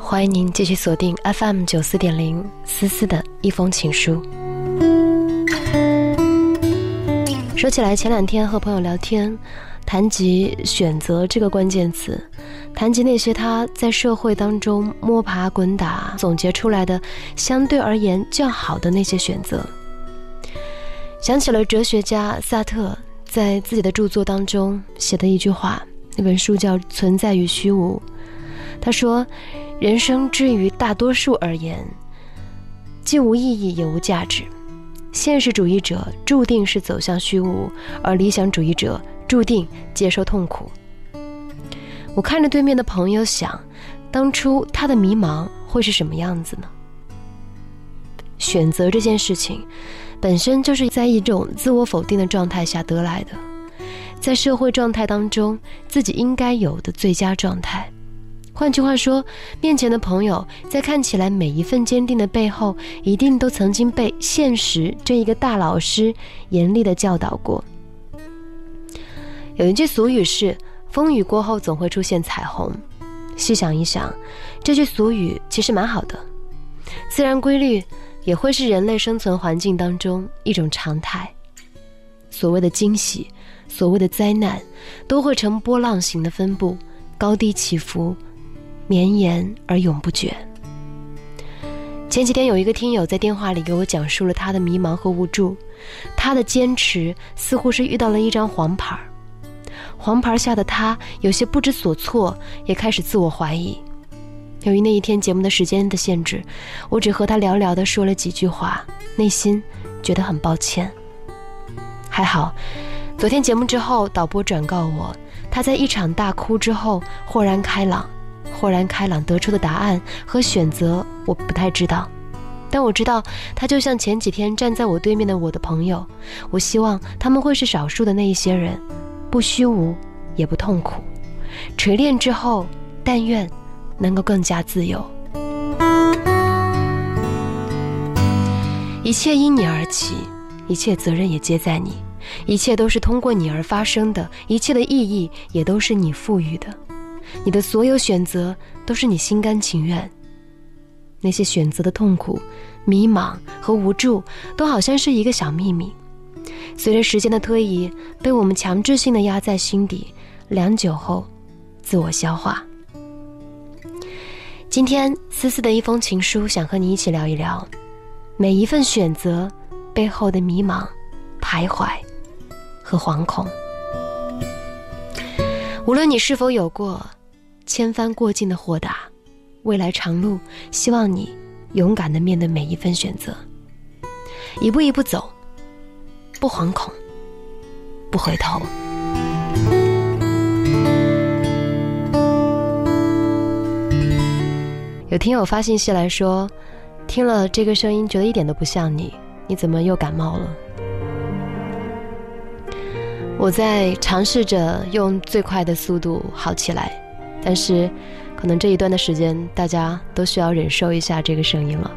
欢迎您继续锁定 FM 九四点零思思的一封情书。说起来，前两天和朋友聊天，谈及选择这个关键词，谈及那些他在社会当中摸爬滚打总结出来的相对而言较好的那些选择，想起了哲学家萨特在自己的著作当中写的一句话，那本书叫《存在与虚无》，他说。人生之于大多数而言，既无意义也无价值。现实主义者注定是走向虚无，而理想主义者注定接受痛苦。我看着对面的朋友，想，当初他的迷茫会是什么样子呢？选择这件事情，本身就是在一种自我否定的状态下得来的，在社会状态当中自己应该有的最佳状态。换句话说，面前的朋友在看起来每一份坚定的背后，一定都曾经被现实这一个大老师严厉的教导过。有一句俗语是“风雨过后总会出现彩虹”，细想一想，这句俗语其实蛮好的。自然规律也会是人类生存环境当中一种常态。所谓的惊喜，所谓的灾难，都会呈波浪形的分布，高低起伏。绵延而永不绝。前几天有一个听友在电话里给我讲述了他的迷茫和无助，他的坚持似乎是遇到了一张黄牌黄牌下的他有些不知所措，也开始自我怀疑。由于那一天节目的时间的限制，我只和他寥寥的说了几句话，内心觉得很抱歉。还好，昨天节目之后，导播转告我，他在一场大哭之后豁然开朗。豁然开朗得出的答案和选择，我不太知道，但我知道他就像前几天站在我对面的我的朋友。我希望他们会是少数的那一些人，不虚无，也不痛苦。锤炼之后，但愿能够更加自由。一切因你而起，一切责任也皆在你，一切都是通过你而发生的，一切的意义也都是你赋予的。你的所有选择都是你心甘情愿。那些选择的痛苦、迷茫和无助，都好像是一个小秘密，随着时间的推移，被我们强制性的压在心底，良久后，自我消化。今天思思的一封情书，想和你一起聊一聊，每一份选择背后的迷茫、徘徊和惶恐。无论你是否有过。千帆过尽的豁达，未来长路，希望你勇敢的面对每一份选择，一步一步走，不惶恐，不回头。有听友发信息来说，听了这个声音，觉得一点都不像你，你怎么又感冒了？我在尝试着用最快的速度好起来。但是，可能这一段的时间，大家都需要忍受一下这个声音了。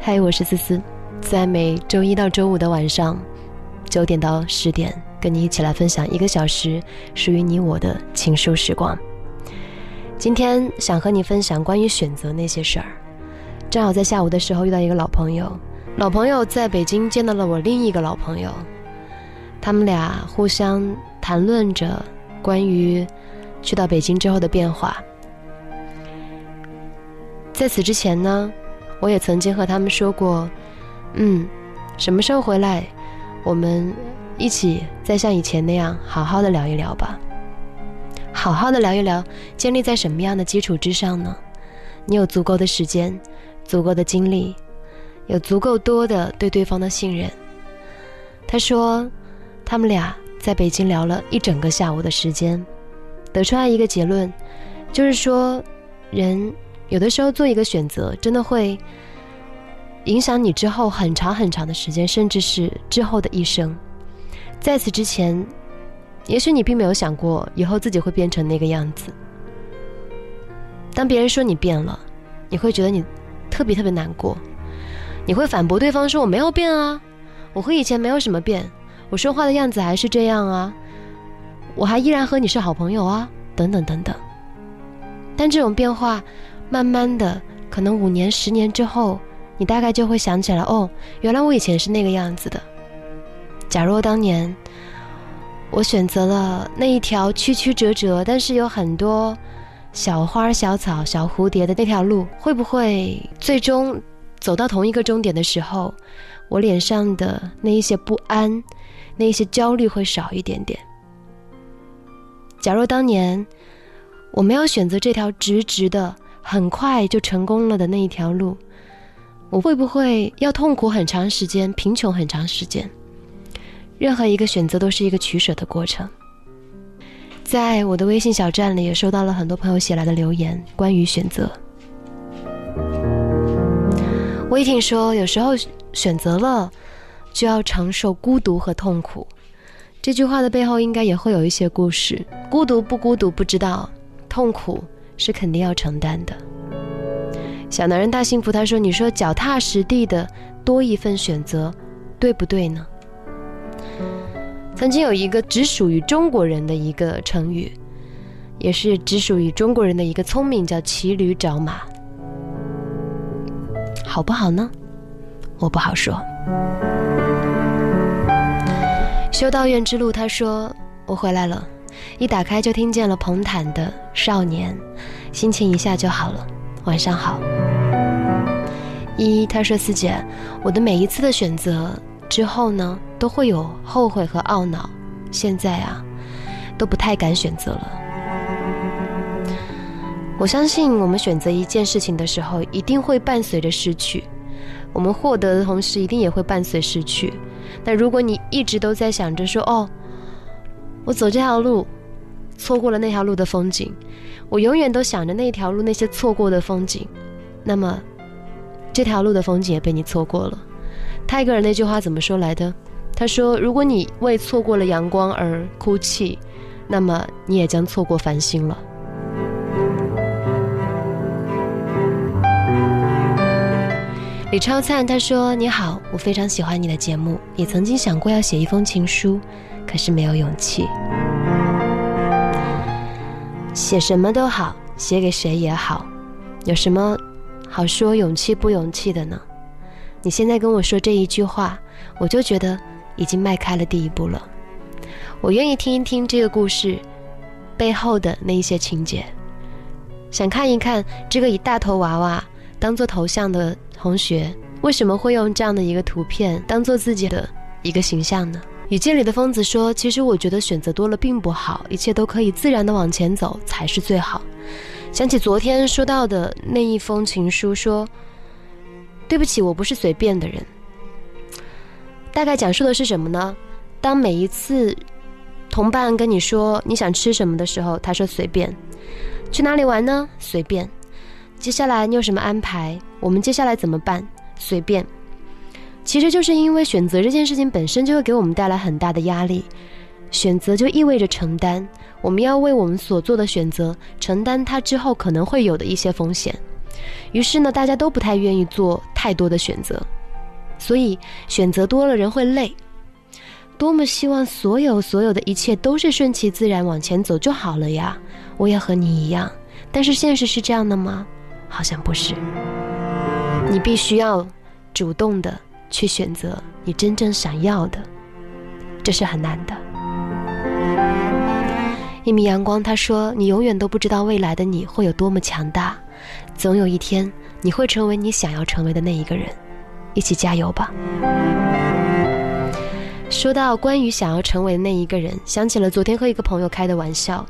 嗨，我是思思，在每周一到周五的晚上九点到十点，跟你一起来分享一个小时属于你我的情书时光。今天想和你分享关于选择那些事儿。正好在下午的时候遇到一个老朋友，老朋友在北京见到了我另一个老朋友，他们俩互相谈论着关于。去到北京之后的变化，在此之前呢，我也曾经和他们说过，嗯，什么时候回来，我们一起再像以前那样好好的聊一聊吧。好好的聊一聊，建立在什么样的基础之上呢？你有足够的时间，足够的精力，有足够多的对对方的信任。他说，他们俩在北京聊了一整个下午的时间。得出来一个结论，就是说，人有的时候做一个选择，真的会影响你之后很长很长的时间，甚至是之后的一生。在此之前，也许你并没有想过以后自己会变成那个样子。当别人说你变了，你会觉得你特别特别难过，你会反驳对方说我没有变啊，我和以前没有什么变，我说话的样子还是这样啊。我还依然和你是好朋友啊，等等等等。但这种变化，慢慢的，可能五年、十年之后，你大概就会想起来，哦，原来我以前是那个样子的。假若当年我选择了那一条曲曲折折，但是有很多小花、小草、小蝴蝶的那条路，会不会最终走到同一个终点的时候，我脸上的那一些不安、那一些焦虑会少一点点？假若当年我没有选择这条直直的、很快就成功了的那一条路，我会不会要痛苦很长时间、贫穷很长时间？任何一个选择都是一个取舍的过程。在我的微信小站里，也收到了很多朋友写来的留言，关于选择。威霆说：“有时候选择了，就要承受孤独和痛苦。”这句话的背后应该也会有一些故事。孤独不孤独不知道，痛苦是肯定要承担的。小男人大幸福，他说：“你说脚踏实地的多一份选择，对不对呢？”曾经有一个只属于中国人的一个成语，也是只属于中国人的一个聪明，叫骑驴找马，好不好呢？我不好说。修道院之路，他说我回来了，一打开就听见了彭坦的《少年》，心情一下就好了。晚上好。一他说四姐，我的每一次的选择。之后呢，都会有后悔和懊恼。现在啊，都不太敢选择了。我相信，我们选择一件事情的时候，一定会伴随着失去。我们获得的同时，一定也会伴随失去。那如果你一直都在想着说：“哦，我走这条路，错过了那条路的风景，我永远都想着那条路那些错过的风景。”那么，这条路的风景也被你错过了。泰戈尔那句话怎么说来的？他说：“如果你为错过了阳光而哭泣，那么你也将错过繁星了。”李超灿他说：“你好，我非常喜欢你的节目，也曾经想过要写一封情书，可是没有勇气。写什么都好，写给谁也好，有什么好说勇气不勇气的呢？”你现在跟我说这一句话，我就觉得已经迈开了第一步了。我愿意听一听这个故事背后的那一些情节，想看一看这个以大头娃娃当做头像的同学为什么会用这样的一个图片当做自己的一个形象呢？语境里的疯子说：“其实我觉得选择多了并不好，一切都可以自然的往前走才是最好。”想起昨天说到的那一封情书，说。对不起，我不是随便的人。大概讲述的是什么呢？当每一次同伴跟你说你想吃什么的时候，他说随便。去哪里玩呢？随便。接下来你有什么安排？我们接下来怎么办？随便。其实就是因为选择这件事情本身就会给我们带来很大的压力，选择就意味着承担，我们要为我们所做的选择承担它之后可能会有的一些风险。于是呢，大家都不太愿意做太多的选择，所以选择多了人会累。多么希望所有所有的一切都是顺其自然往前走就好了呀！我也和你一样，但是现实是这样的吗？好像不是。你必须要主动的去选择你真正想要的，这是很难的。一米阳光他说：“你永远都不知道未来的你会有多么强大。”总有一天，你会成为你想要成为的那一个人，一起加油吧。说到关于想要成为的那一个人，想起了昨天和一个朋友开的玩笑。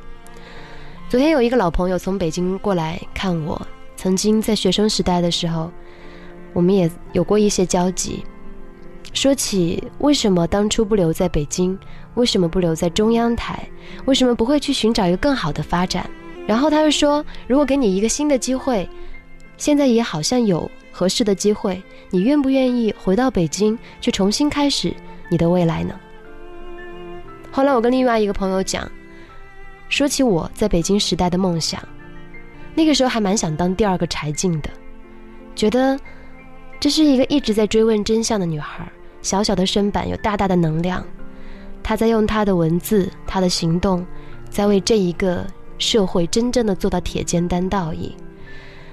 昨天有一个老朋友从北京过来看我，曾经在学生时代的时候，我们也有过一些交集。说起为什么当初不留在北京，为什么不留在中央台，为什么不会去寻找一个更好的发展？然后他就说：“如果给你一个新的机会，现在也好像有合适的机会，你愿不愿意回到北京去重新开始你的未来呢？”后来我跟另外一个朋友讲，说起我在北京时代的梦想，那个时候还蛮想当第二个柴静的，觉得这是一个一直在追问真相的女孩，小小的身板有大大的能量，她在用她的文字、她的行动，在为这一个。社会真正的做到铁肩担道义，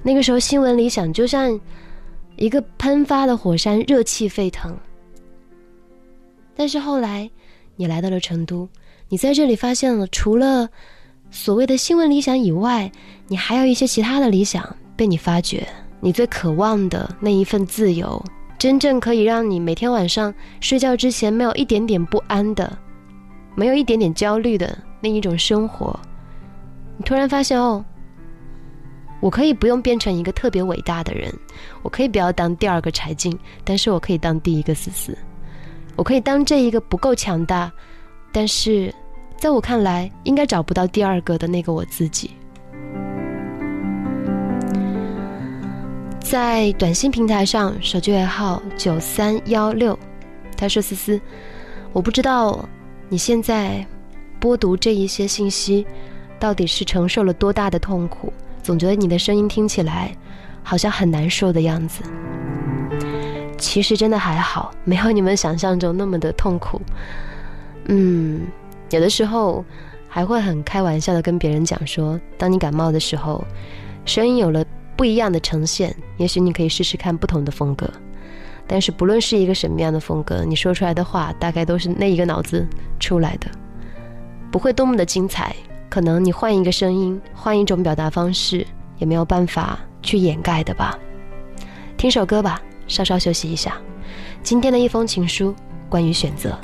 那个时候新闻理想就像一个喷发的火山，热气沸腾。但是后来你来到了成都，你在这里发现了除了所谓的新闻理想以外，你还有一些其他的理想被你发掘。你最渴望的那一份自由，真正可以让你每天晚上睡觉之前没有一点点不安的，没有一点点焦虑的那一种生活，你突然发现哦，我可以不用变成一个特别伟大的人，我可以不要当第二个柴静，但是我可以当第一个思思，我可以当这一个不够强大，但是在我看来应该找不到第二个的那个我自己。在短信平台上，手机尾号九三幺六，他说：“思思，我不知道你现在播读这一些信息，到底是承受了多大的痛苦。总觉得你的声音听起来好像很难受的样子。其实真的还好，没有你们想象中那么的痛苦。嗯，有的时候还会很开玩笑的跟别人讲说，当你感冒的时候，声音有了。”不一样的呈现，也许你可以试试看不同的风格。但是不论是一个什么样的风格，你说出来的话大概都是那一个脑子出来的，不会多么的精彩。可能你换一个声音，换一种表达方式，也没有办法去掩盖的吧。听首歌吧，稍稍休息一下。今天的一封情书，关于选择。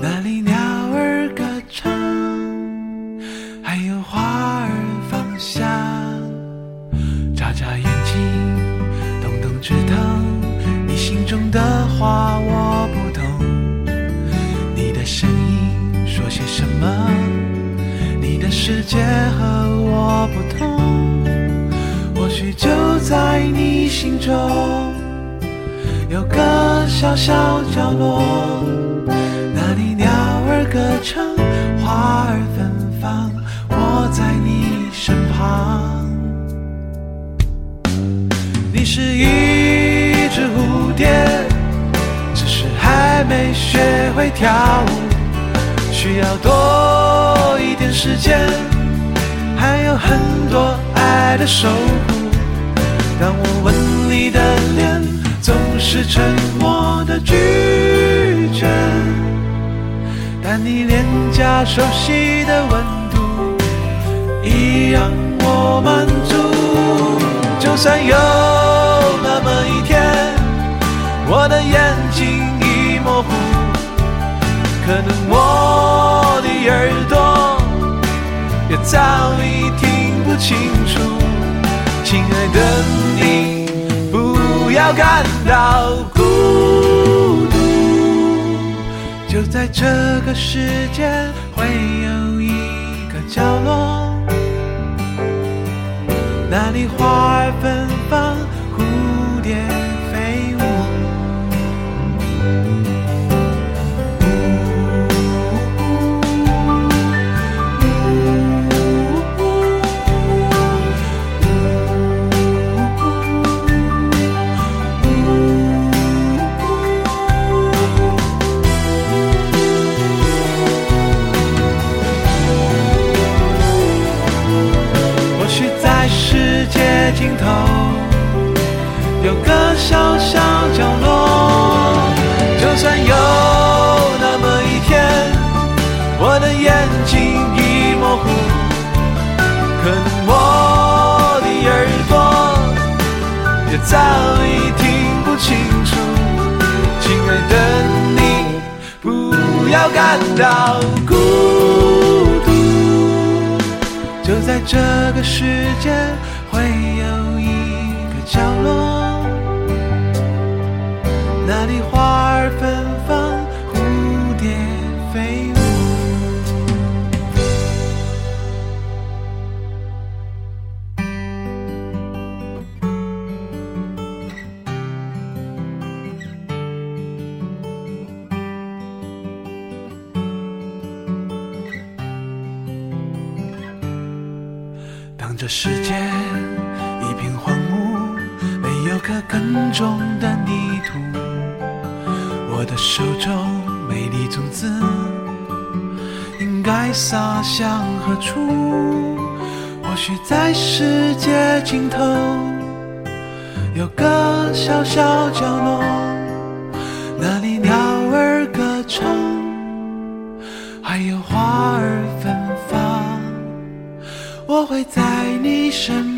那里鸟儿歌唱，还有花儿芳香。眨眨眼。知道你心中的话我不懂，你的声音说些什么？你的世界和我不同，或许就在你心中有个小小角落，那里鸟儿歌唱，花儿芬芳，我在你身旁。你是一只蝴蝶，只是还没学会跳舞，需要多一点时间，还有很多爱的守护。当我吻你的脸，总是沉默的拒绝，但你脸颊熟悉的温度，已让我满足。就算有。那么一天，我的眼睛已模糊，可能我的耳朵也早已听不清楚。亲爱的你，不要感到孤独，就在这个世界会有一个角落，那里花儿粉会等你，不要感到孤独，就在这个世界。会有当这世界一片荒芜，没有可耕种的泥土，我的手中美丽种子应该撒向何处？或许在世界尽头有个小小角落，那里鸟儿歌唱，会在你身边。